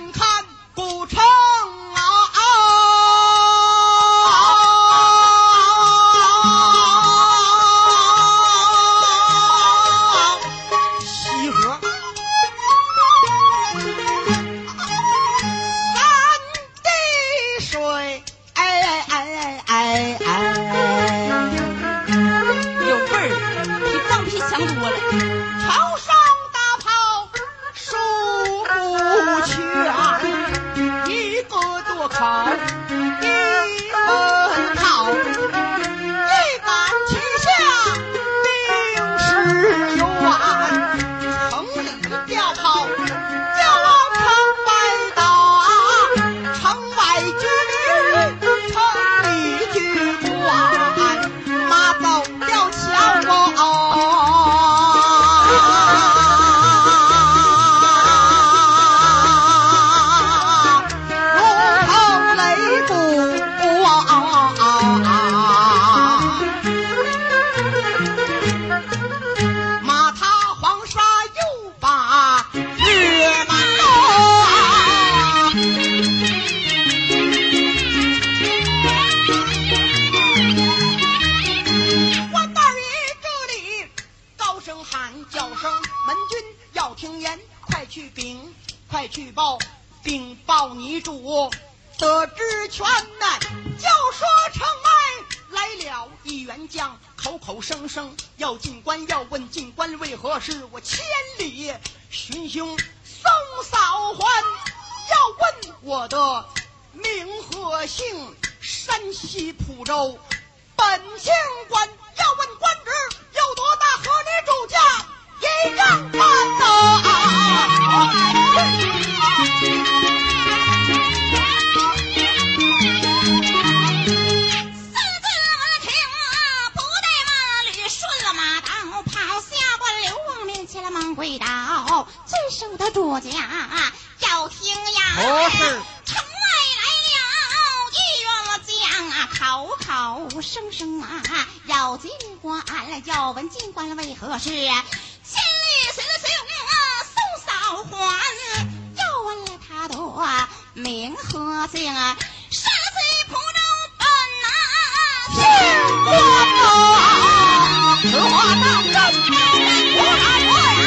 看看。跑下官刘王面前了忙跪倒，遵守的主家要听呀。哦、城外来了一员将啊，口口声声啊要进关了，要问进关了为何事？千里随了随勇啊送嫂还，要问了他的名和姓啊。我到。我来！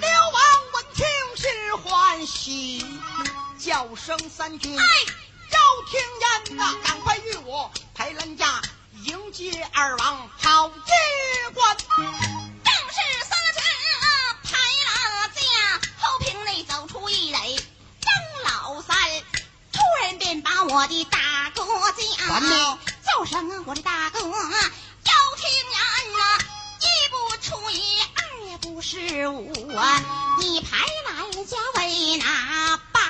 刘王闻听是欢喜，叫声三军。要听言呐，赶快与我排栏架迎接二王，好知官。正是三军排栏架，后屏内走出一人，张老三，突然便把我的大哥叫。叫声？我的大哥，要听言啊！一不出一，二也不是五啊！你排兰家为哪般？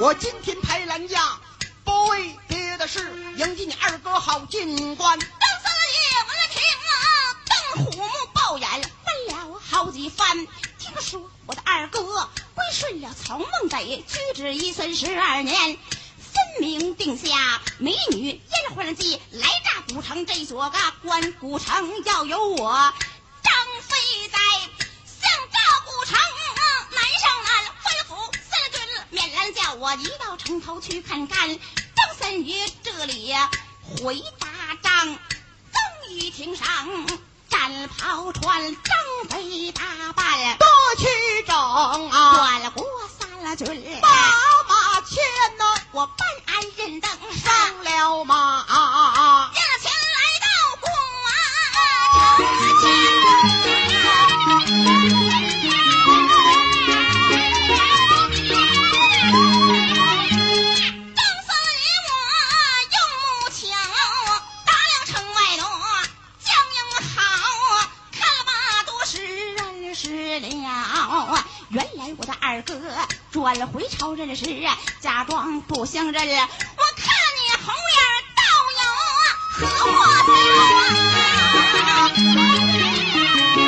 我今天排兰家，不为别的事，迎接你二哥好进关。张三爷，我来听啊！邓虎目暴眼，问了好几番。听说我的二哥归顺了曹孟德，居止一算十二年。明定下，美女烟花计来炸古城，这座个关古城要有我张。飞在。想炸古城，南上南，吩咐三军免拦，叫我一到城头去看看。张。三爷这里回答张，正于停上战袍穿，张。飞打扮多出众啊！转过三军，报。天呐我办安人等上了马回朝认识啊假装不相认我看你红脸倒有何我样啊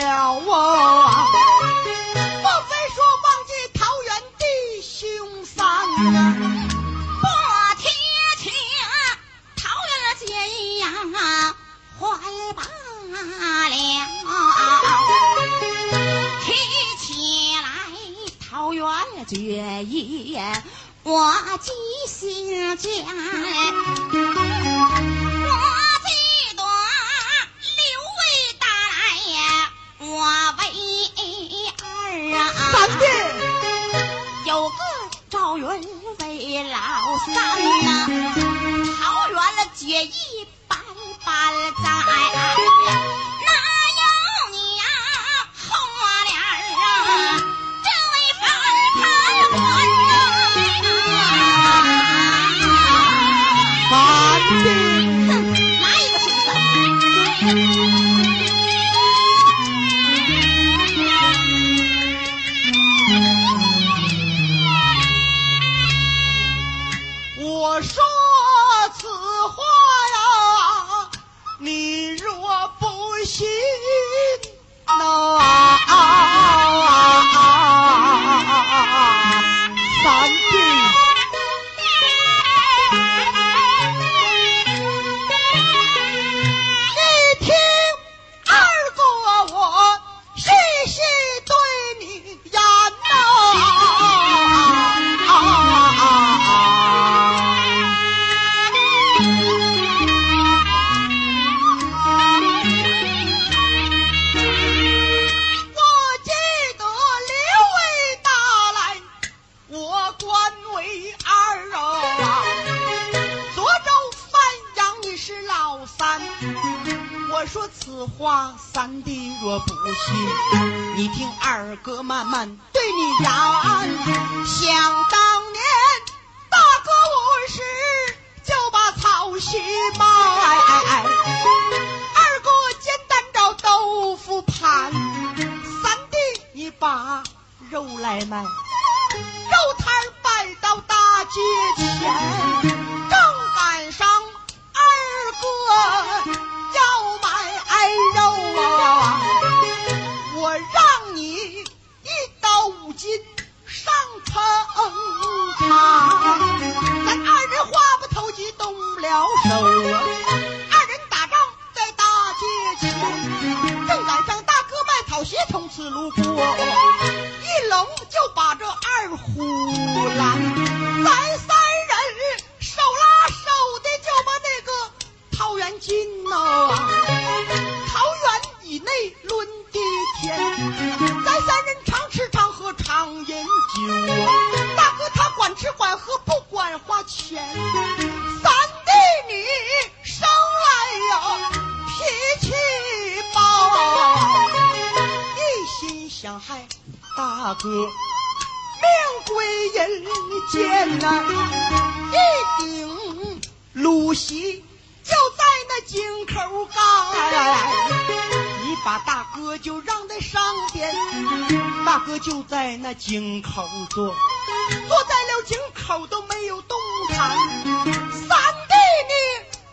了我，莫非说忘记桃园弟兄三？我提起桃园结义怀罢了，提起来桃园结义我记心间。买卖，肉摊摆到大街前。嗨大哥命归人间呐一顶鲁西就在那井口儿你把大哥就让在上边大哥就在那井口坐坐在了井口都没有动弹三弟你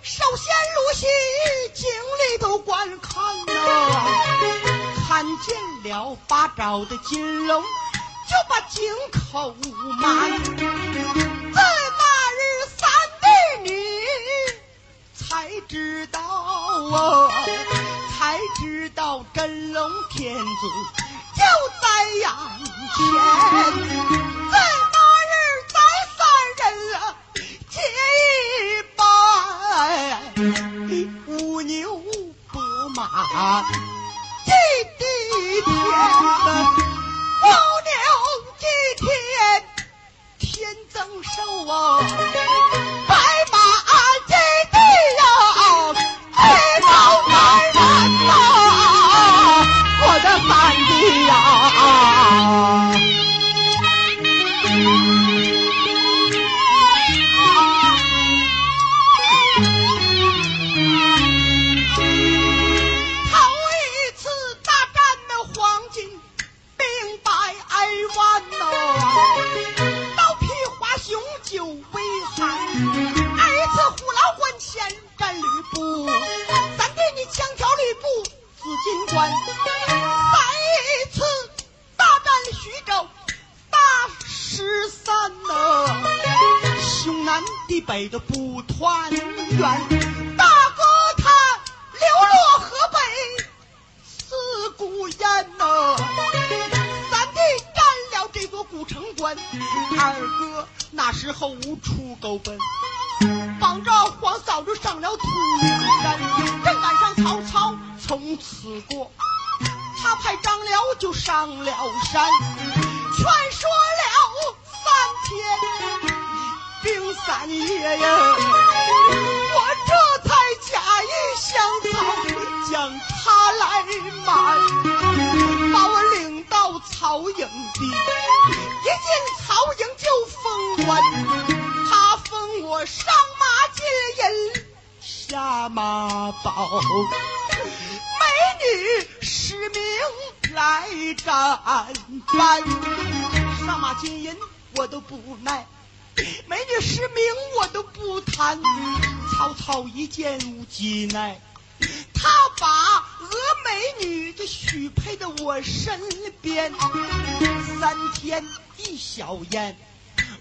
首先入西井里头观看呐看见了八爪的金龙，就把井口埋。在那日三弟你才知道啊，才知道真龙天子就在眼前。在那日咱三人啊结一拜，五牛伯马祭地天，处狗奔，帮着黄嫂子上了土山，正赶上曹操从此过，他派张辽就上了山，劝说了三天兵三夜呀，我这才假意降曹，将他来瞒，把我领到曹营地，一进曹营就封官，我上马金银，下马宝，美女失明来战班，上马金银我都不耐。美女失明我都不谈，曹操一见无计奈，他把峨美女就许配到我身边，三天一小宴，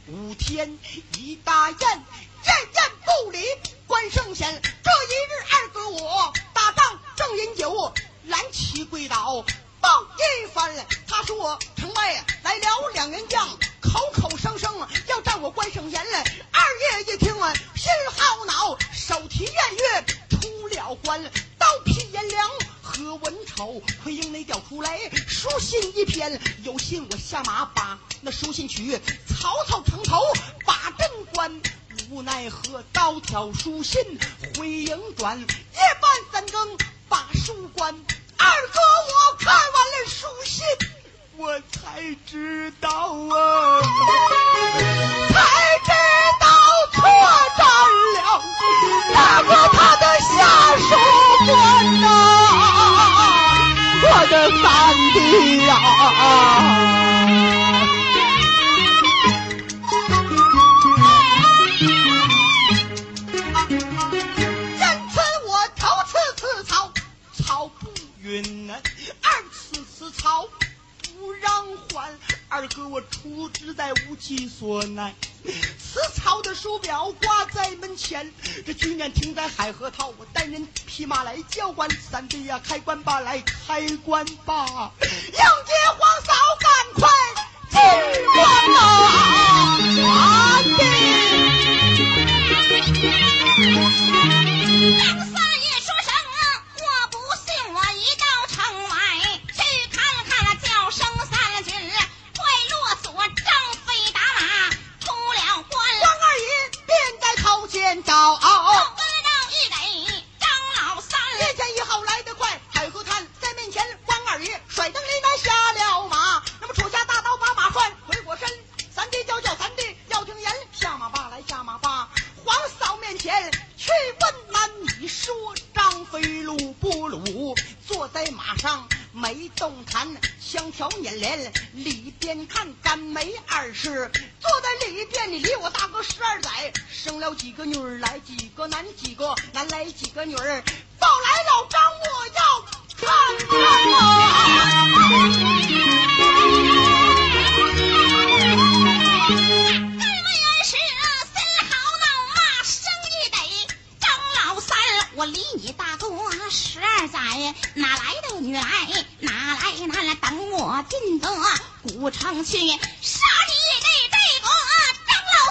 五天一大宴，宴宴不离关圣贤。这一日二哥我打仗正饮酒，蓝旗跪倒。报一番，他说城外来了两员将，口口声声要战我关圣贤。二爷一听啊，心好恼，手提偃月出了关，信一篇，有信我下马把那书信取，曹操城头把阵关。无奈何，刀挑书信回营转，夜半三更把书关。二哥，我看完了书信，我才知道啊，才知道错占了大哥他的下属官呐、我的三弟呀、因此我头次吃草，草不匀啊；二次吃草，二哥我出之在无其所奈，此草的书表挂在门前，这军舰停在海河套，我单人匹马来交关。三弟呀，开关吧，来开关吧，迎接皇嫂，赶快进关吧！我大哥十二载，生了几个女儿来几个男几个男来几个女儿，报来老张我要看看这么远是心好闹嘛，生意得张老三，我离你大哥十二载，哪来的女来？哪来哪来？等我进得古城去，杀你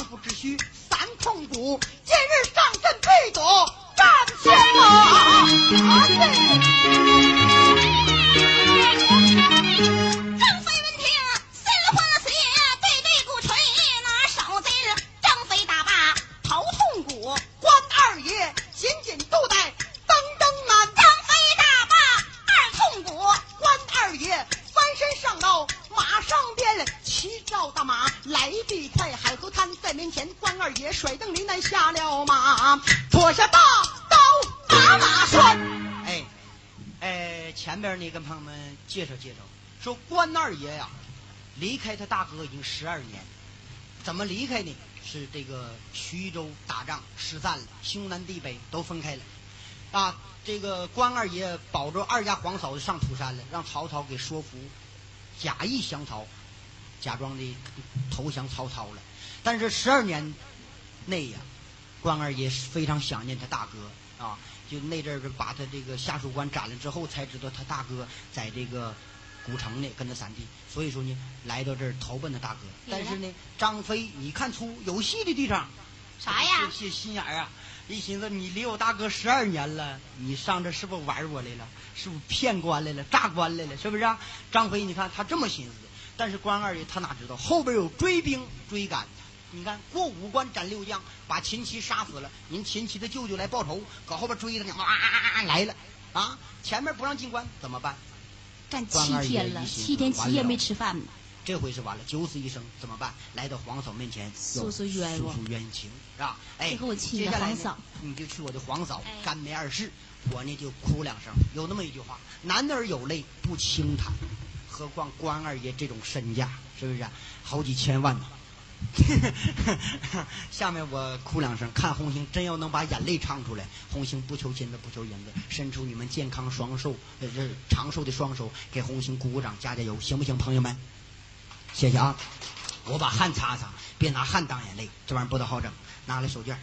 大丈夫只需三通鼓，今日上阵必夺战先马。啊对。介绍介绍，说关二爷呀、离开他大哥已经十二年，怎么离开呢？是这个徐州打仗失散了，兄南地北都分开了。啊，这个关二爷保着二家皇嫂子上土山了，让曹操给说服，假意降曹，假装的投降曹操了。但是十二年内呀，关二爷非常想念他大哥啊，就那阵儿把他这个下属官斩了之后，才知道他大哥在这个古城呢，跟他三弟，所以说呢，来到这儿投奔他大哥。但是呢，张飞你看出有戏的地方，啥呀？这心眼儿啊！一寻思，你离我大哥十二年了，你上这是不是玩我来了？是不是骗官来了？诈官来了？是不是、啊？张飞，你看他这么寻思的，但是关二爷他哪知道后边有追兵追赶。你看过五关斩六将，把秦琪杀死了。您秦琪的舅舅来报仇，搁后边追着呢，哇来了。啊，前面不让进关怎么办？干七天了，七天七夜没吃饭呢。这回是完了，九死一生怎么办？来到皇嫂面前诉诉冤诉诉冤情，是吧？哎，接下来你就去我的皇嫂干梅二世，我呢就哭两声。有那么一句话：男儿有泪不轻弹，何况关二爷这种身价，是不是？好几千万呢。下面我哭两声，看红星真要能把眼泪唱出来。红星不求金子，不求银子，伸出你们健康双手，呃，这长寿的双手，给红星鼓鼓掌，加加油，行不行，朋友们？谢谢啊！我把汗擦擦，别拿汗当眼泪，这玩意儿不大好整。拿来手绢。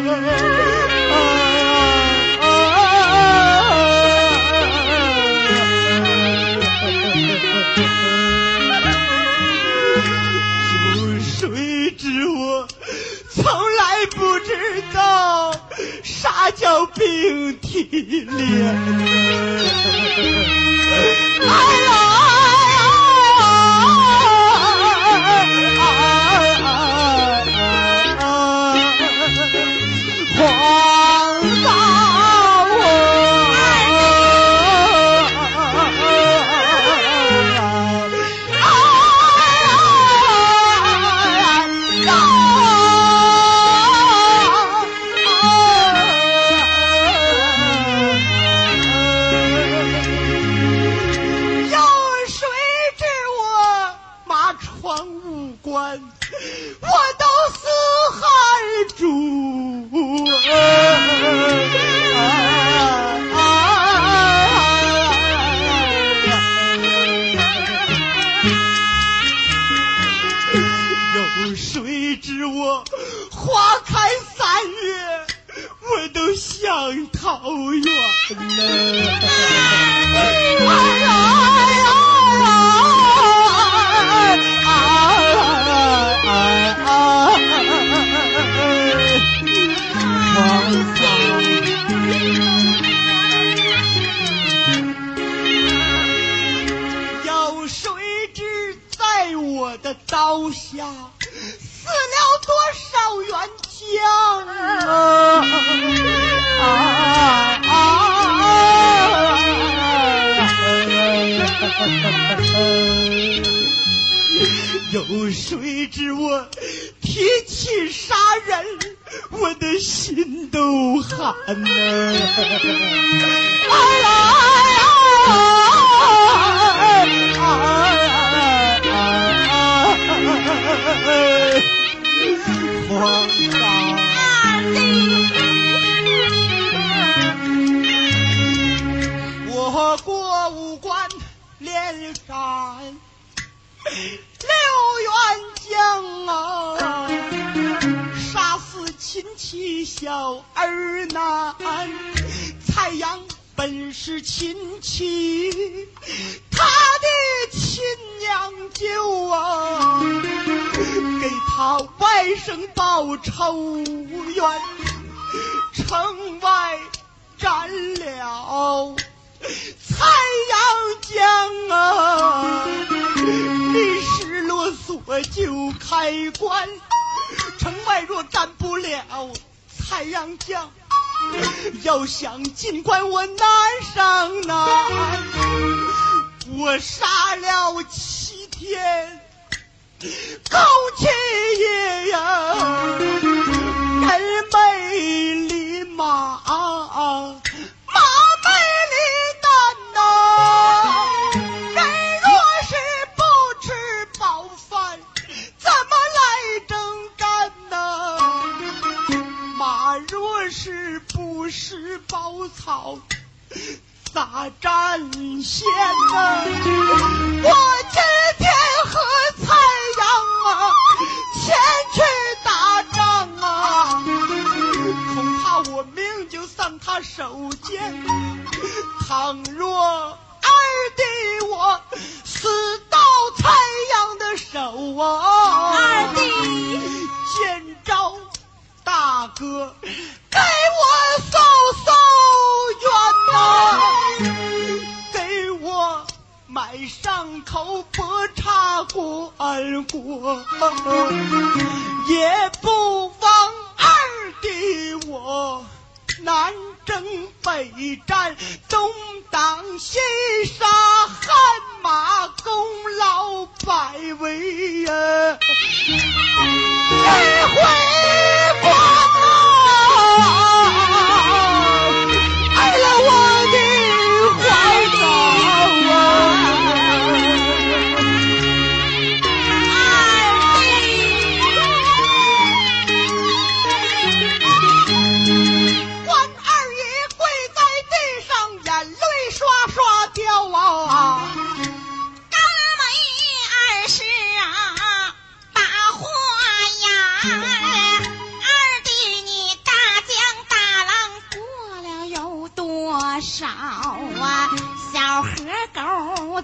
love. 无缘城外斩了蔡阳江啊你失落锁就开关城外若斩不了蔡阳江要想进关我难上难我杀了齐天高清南征北战，东挡西杀，汗马功劳百为呀、一回光！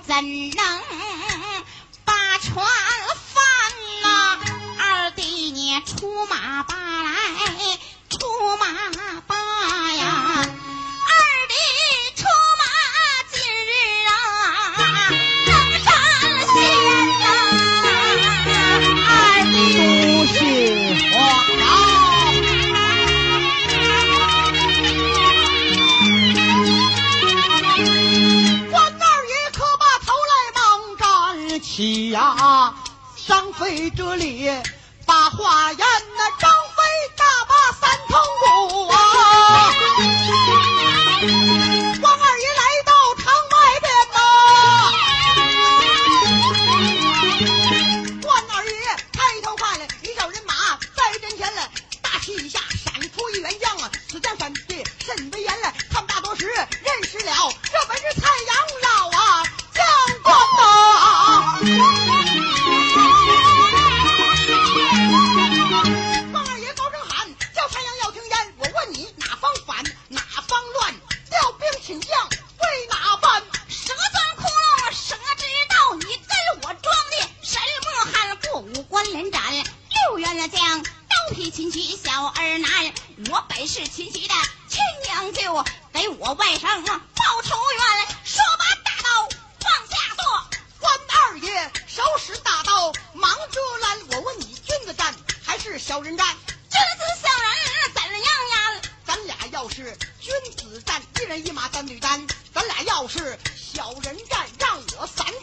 怎呐。呀张飞这里把话言人斩六员的将，刀劈秦琪小儿男。我本是秦琪的亲娘舅，给我外甥报仇冤。说把大刀放下坐，关二爷手使大刀忙遮拦。我问你君子战还是小人战？要是君子战，一人一马单对单，咱俩要是小人战，让我三定。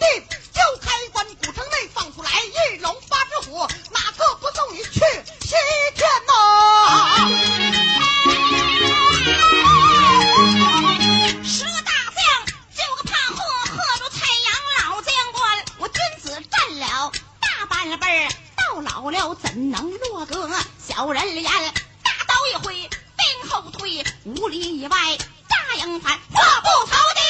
就开棺古城内放出来一龙八只虎，哪个不送你去西天呐？十个大将救个怕祸，祸着蔡阳老将官。我君子战了大半辈，到老了怎能落个小人脸？五里以外，大营盘，坐不逃的。